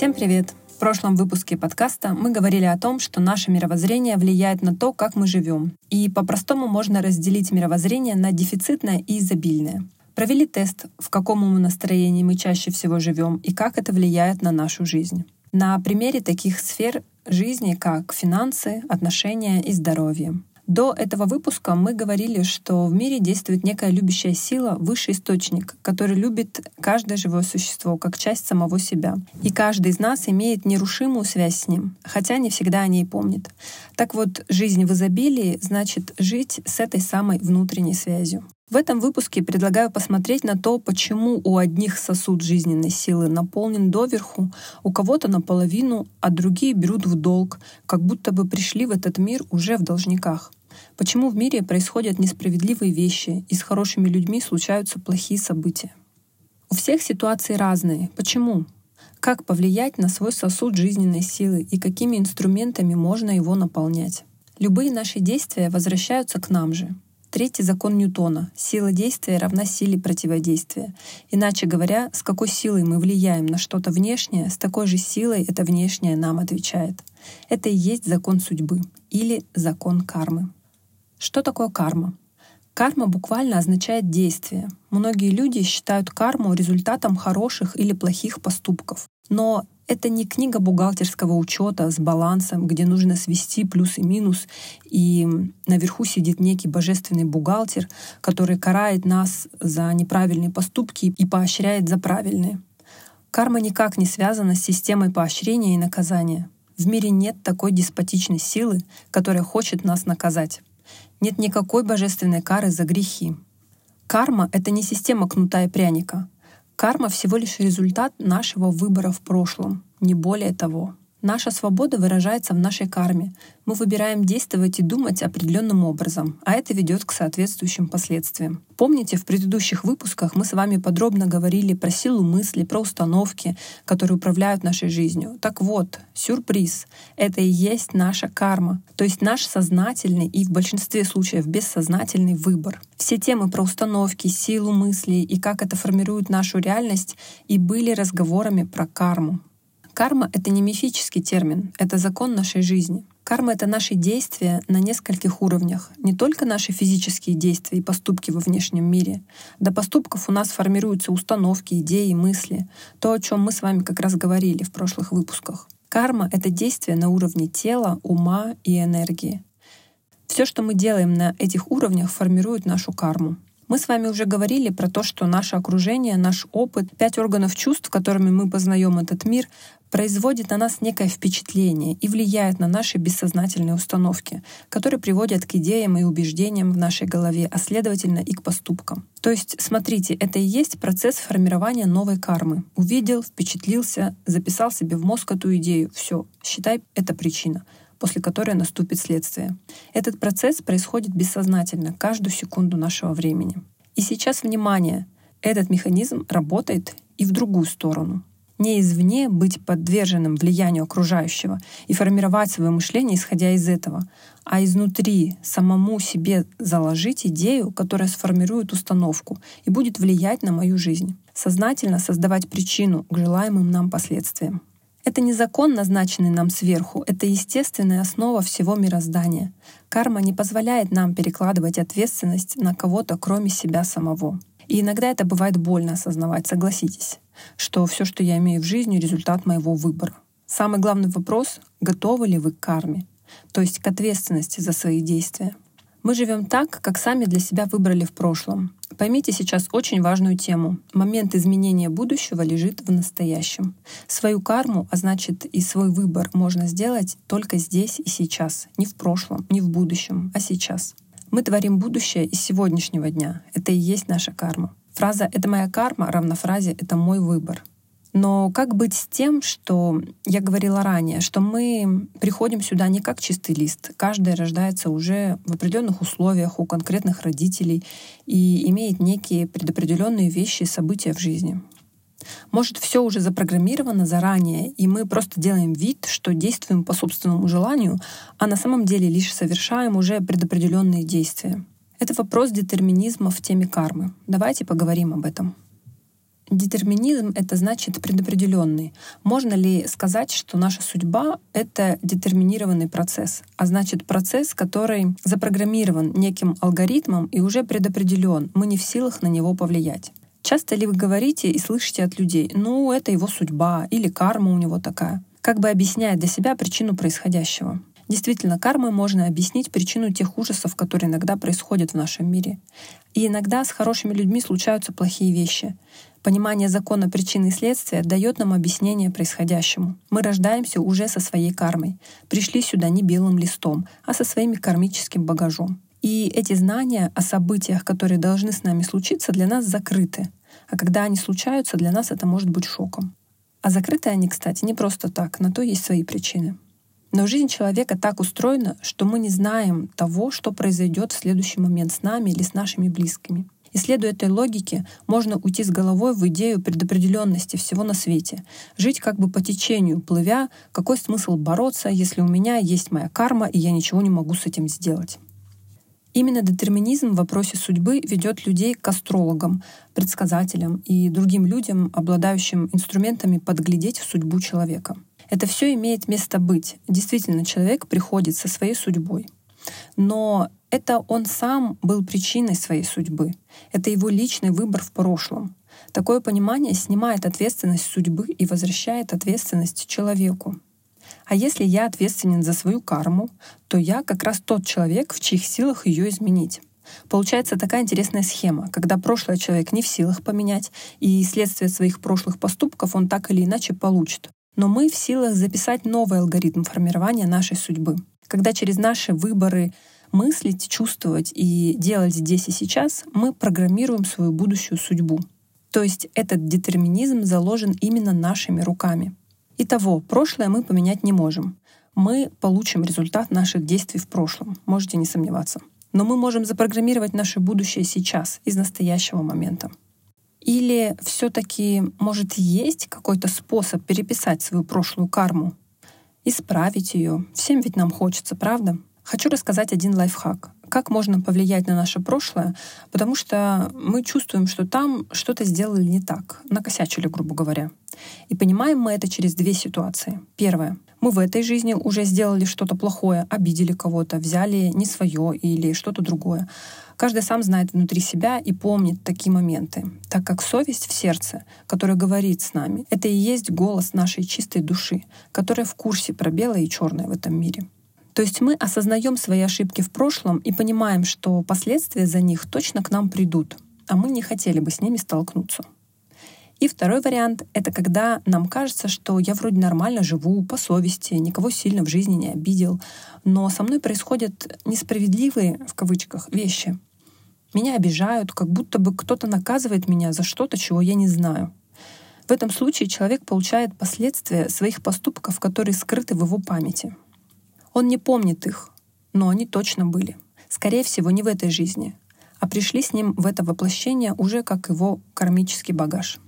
Всем привет! В прошлом выпуске подкаста мы говорили о том, что наше мировоззрение влияет на то, как мы живем. И по-простому можно разделить мировоззрение на дефицитное и изобильное. Провели тест, в каком мы настроении мы чаще всего живем и как это влияет на нашу жизнь. На примере таких сфер жизни, как финансы, отношения и здоровье. До этого выпуска мы говорили, что в мире действует некая любящая сила, высший источник, который любит каждое живое существо как часть самого себя. И каждый из нас имеет нерушимую связь с ним, хотя не всегда о ней помнит. Так вот, жизнь в изобилии значит жить с этой самой внутренней связью. В этом выпуске предлагаю посмотреть на то, почему у одних сосуд жизненной силы наполнен доверху, у кого-то наполовину, а другие берут в долг, как будто бы пришли в этот мир уже в должниках. Почему в мире происходят несправедливые вещи и с хорошими людьми случаются плохие события? У всех ситуации разные. Почему? Как повлиять на свой сосуд жизненной силы и какими инструментами можно его наполнять? Любые наши действия возвращаются к нам же. Третий закон Ньютона. Сила действия равна силе противодействия. Иначе говоря, с какой силой мы влияем на что-то внешнее, с такой же силой это внешнее нам отвечает. Это и есть закон судьбы или закон кармы. Что такое карма? Карма буквально означает действие. Многие люди считают карму результатом хороших или плохих поступков. Но это не книга бухгалтерского учета с балансом, где нужно свести плюс и минус, и наверху сидит некий божественный бухгалтер, который карает нас за неправильные поступки и поощряет за правильные. Карма никак не связана с системой поощрения и наказания. В мире нет такой деспотичной силы, которая хочет нас наказать. Нет никакой божественной кары за грехи. Карма — это не система кнута и пряника — Карма всего лишь результат нашего выбора в прошлом, не более того. Наша свобода выражается в нашей карме. Мы выбираем действовать и думать определенным образом, а это ведет к соответствующим последствиям. Помните, в предыдущих выпусках мы с вами подробно говорили про силу мысли, про установки, которые управляют нашей жизнью. Так вот, сюрприз — это и есть наша карма, то есть наш сознательный и в большинстве случаев бессознательный выбор. Все темы про установки, силу мысли и как это формирует нашу реальность и были разговорами про карму. Карма — это не мифический термин, это закон нашей жизни. Карма — это наши действия на нескольких уровнях. Не только наши физические действия и поступки во внешнем мире. До поступков у нас формируются установки, идеи, мысли. То, о чем мы с вами как раз говорили в прошлых выпусках. Карма — это действие на уровне тела, ума и энергии. Все, что мы делаем на этих уровнях, формирует нашу карму. Мы с вами уже говорили про то, что наше окружение, наш опыт, пять органов чувств, которыми мы познаем этот мир, производит на нас некое впечатление и влияет на наши бессознательные установки, которые приводят к идеям и убеждениям в нашей голове, а следовательно и к поступкам. То есть, смотрите, это и есть процесс формирования новой кармы. Увидел, впечатлился, записал себе в мозг эту идею. Все, считай, это причина после которой наступит следствие. Этот процесс происходит бессознательно, каждую секунду нашего времени. И сейчас, внимание, этот механизм работает и в другую сторону. Не извне быть подверженным влиянию окружающего и формировать свое мышление, исходя из этого, а изнутри самому себе заложить идею, которая сформирует установку и будет влиять на мою жизнь. Сознательно создавать причину к желаемым нам последствиям. Это не закон, назначенный нам сверху, это естественная основа всего мироздания. Карма не позволяет нам перекладывать ответственность на кого-то, кроме себя самого. И иногда это бывает больно осознавать, согласитесь, что все, что я имею в жизни, результат моего выбора. Самый главный вопрос — готовы ли вы к карме, то есть к ответственности за свои действия. Мы живем так, как сами для себя выбрали в прошлом. Поймите сейчас очень важную тему. Момент изменения будущего лежит в настоящем. Свою карму, а значит и свой выбор можно сделать только здесь и сейчас. Не в прошлом, не в будущем, а сейчас. Мы творим будущее из сегодняшнего дня. Это и есть наша карма. Фраза «это моя карма» равна фразе «это мой выбор». Но как быть с тем, что я говорила ранее, что мы приходим сюда не как чистый лист. Каждый рождается уже в определенных условиях у конкретных родителей и имеет некие предопределенные вещи и события в жизни. Может, все уже запрограммировано заранее, и мы просто делаем вид, что действуем по собственному желанию, а на самом деле лишь совершаем уже предопределенные действия. Это вопрос детерминизма в теме кармы. Давайте поговорим об этом. Детерминизм — это значит предопределенный. Можно ли сказать, что наша судьба — это детерминированный процесс, а значит процесс, который запрограммирован неким алгоритмом и уже предопределен, мы не в силах на него повлиять. Часто ли вы говорите и слышите от людей, ну, это его судьба или карма у него такая, как бы объясняя для себя причину происходящего? Действительно, кармой можно объяснить причину тех ужасов, которые иногда происходят в нашем мире. И иногда с хорошими людьми случаются плохие вещи. Понимание закона причины и следствия дает нам объяснение происходящему. Мы рождаемся уже со своей кармой. Пришли сюда не белым листом, а со своим кармическим багажом. И эти знания о событиях, которые должны с нами случиться, для нас закрыты. А когда они случаются, для нас это может быть шоком. А закрыты они, кстати, не просто так, на то есть свои причины. Но жизнь человека так устроена, что мы не знаем того, что произойдет в следующий момент с нами или с нашими близкими. Исследуя этой логике, можно уйти с головой в идею предопределенности всего на свете, жить как бы по течению, плывя, какой смысл бороться, если у меня есть моя карма, и я ничего не могу с этим сделать. Именно детерминизм в вопросе судьбы ведет людей к астрологам, предсказателям и другим людям, обладающим инструментами подглядеть в судьбу человека. Это все имеет место быть. Действительно, человек приходит со своей судьбой. Но это он сам был причиной своей судьбы. Это его личный выбор в прошлом. Такое понимание снимает ответственность судьбы и возвращает ответственность человеку. А если я ответственен за свою карму, то я как раз тот человек, в чьих силах ее изменить. Получается такая интересная схема, когда прошлое человек не в силах поменять, и следствие своих прошлых поступков он так или иначе получит. Но мы в силах записать новый алгоритм формирования нашей судьбы. Когда через наши выборы мыслить, чувствовать и делать здесь и сейчас, мы программируем свою будущую судьбу. То есть этот детерминизм заложен именно нашими руками. Итого, прошлое мы поменять не можем. Мы получим результат наших действий в прошлом, можете не сомневаться. Но мы можем запрограммировать наше будущее сейчас, из настоящего момента. Или все-таки, может, есть какой-то способ переписать свою прошлую карму, исправить ее? Всем ведь нам хочется, правда? Хочу рассказать один лайфхак. Как можно повлиять на наше прошлое, потому что мы чувствуем, что там что-то сделали не так, накосячили, грубо говоря. И понимаем мы это через две ситуации. Первое. Мы в этой жизни уже сделали что-то плохое, обидели кого-то, взяли не свое или что-то другое. Каждый сам знает внутри себя и помнит такие моменты, так как совесть в сердце, которая говорит с нами, это и есть голос нашей чистой души, которая в курсе про белое и черное в этом мире. То есть мы осознаем свои ошибки в прошлом и понимаем, что последствия за них точно к нам придут, а мы не хотели бы с ними столкнуться. И второй вариант — это когда нам кажется, что я вроде нормально живу, по совести, никого сильно в жизни не обидел, но со мной происходят несправедливые, в кавычках, вещи. Меня обижают, как будто бы кто-то наказывает меня за что-то, чего я не знаю. В этом случае человек получает последствия своих поступков, которые скрыты в его памяти — он не помнит их, но они точно были. Скорее всего, не в этой жизни, а пришли с ним в это воплощение уже как его кармический багаж.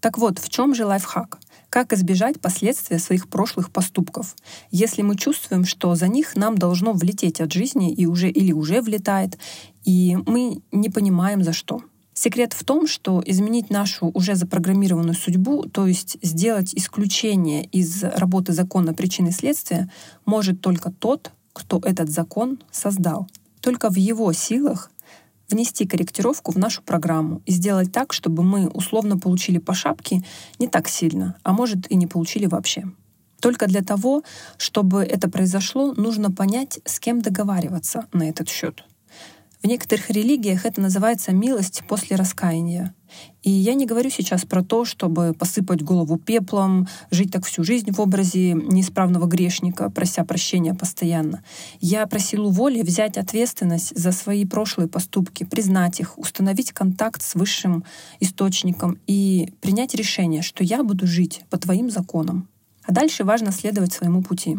Так вот, в чем же лайфхак? Как избежать последствия своих прошлых поступков, если мы чувствуем, что за них нам должно влететь от жизни и уже или уже влетает, и мы не понимаем за что? Секрет в том, что изменить нашу уже запрограммированную судьбу, то есть сделать исключение из работы закона причины следствия, может только тот, кто этот закон создал. Только в его силах внести корректировку в нашу программу и сделать так, чтобы мы условно получили по шапке не так сильно, а может и не получили вообще. Только для того, чтобы это произошло, нужно понять, с кем договариваться на этот счет. В некоторых религиях это называется милость после раскаяния. И я не говорю сейчас про то, чтобы посыпать голову пеплом, жить так всю жизнь в образе неисправного грешника, прося прощения постоянно. Я про силу воли взять ответственность за свои прошлые поступки, признать их, установить контакт с высшим источником и принять решение, что я буду жить по твоим законам. А дальше важно следовать своему пути.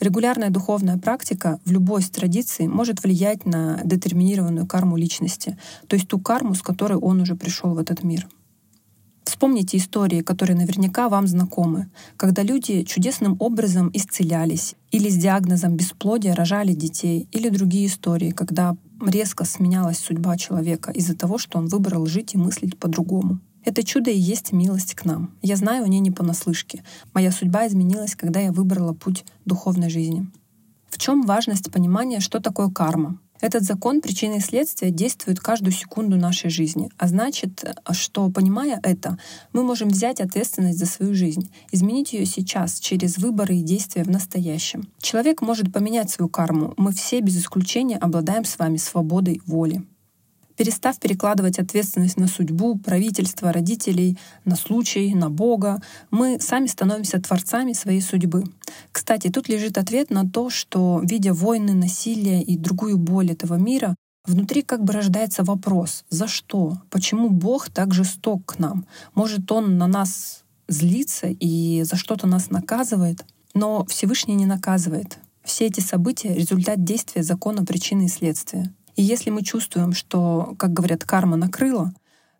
Регулярная духовная практика в любой из традиций может влиять на детерминированную карму личности, то есть ту карму, с которой он уже пришел в этот мир. Вспомните истории, которые наверняка вам знакомы, когда люди чудесным образом исцелялись или с диагнозом бесплодия рожали детей, или другие истории, когда резко сменялась судьба человека из-за того, что он выбрал жить и мыслить по-другому. Это чудо и есть милость к нам. Я знаю о ней не понаслышке. Моя судьба изменилась, когда я выбрала путь духовной жизни. В чем важность понимания, что такое карма? Этот закон причины и следствия действует каждую секунду нашей жизни. А значит, что, понимая это, мы можем взять ответственность за свою жизнь, изменить ее сейчас через выборы и действия в настоящем. Человек может поменять свою карму. Мы все без исключения обладаем с вами свободой воли перестав перекладывать ответственность на судьбу, правительство, родителей, на случай, на Бога, мы сами становимся творцами своей судьбы. Кстати, тут лежит ответ на то, что, видя войны, насилие и другую боль этого мира, внутри как бы рождается вопрос, за что? Почему Бог так жесток к нам? Может, Он на нас злится и за что-то нас наказывает? Но Всевышний не наказывает. Все эти события — результат действия закона причины и следствия. И если мы чувствуем, что, как говорят, карма накрыла,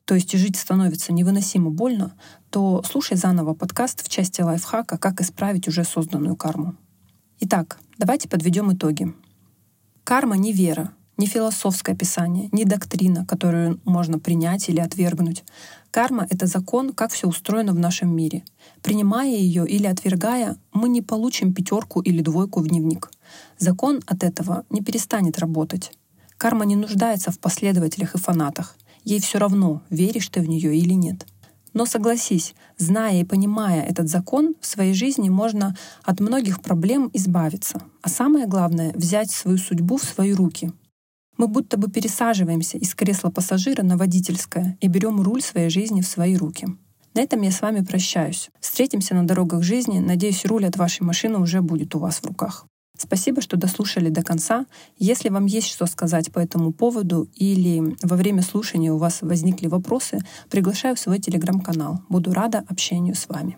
то есть жить становится невыносимо больно, то слушай заново подкаст в части лайфхака «Как исправить уже созданную карму». Итак, давайте подведем итоги. Карма не вера, не философское описание, не доктрина, которую можно принять или отвергнуть. Карма — это закон, как все устроено в нашем мире. Принимая ее или отвергая, мы не получим пятерку или двойку в дневник. Закон от этого не перестанет работать. Карма не нуждается в последователях и фанатах. Ей все равно, веришь ты в нее или нет. Но согласись, зная и понимая этот закон, в своей жизни можно от многих проблем избавиться. А самое главное — взять свою судьбу в свои руки. Мы будто бы пересаживаемся из кресла пассажира на водительское и берем руль своей жизни в свои руки. На этом я с вами прощаюсь. Встретимся на дорогах жизни. Надеюсь, руль от вашей машины уже будет у вас в руках. Спасибо, что дослушали до конца. Если вам есть что сказать по этому поводу или во время слушания у вас возникли вопросы, приглашаю в свой телеграм-канал. Буду рада общению с вами.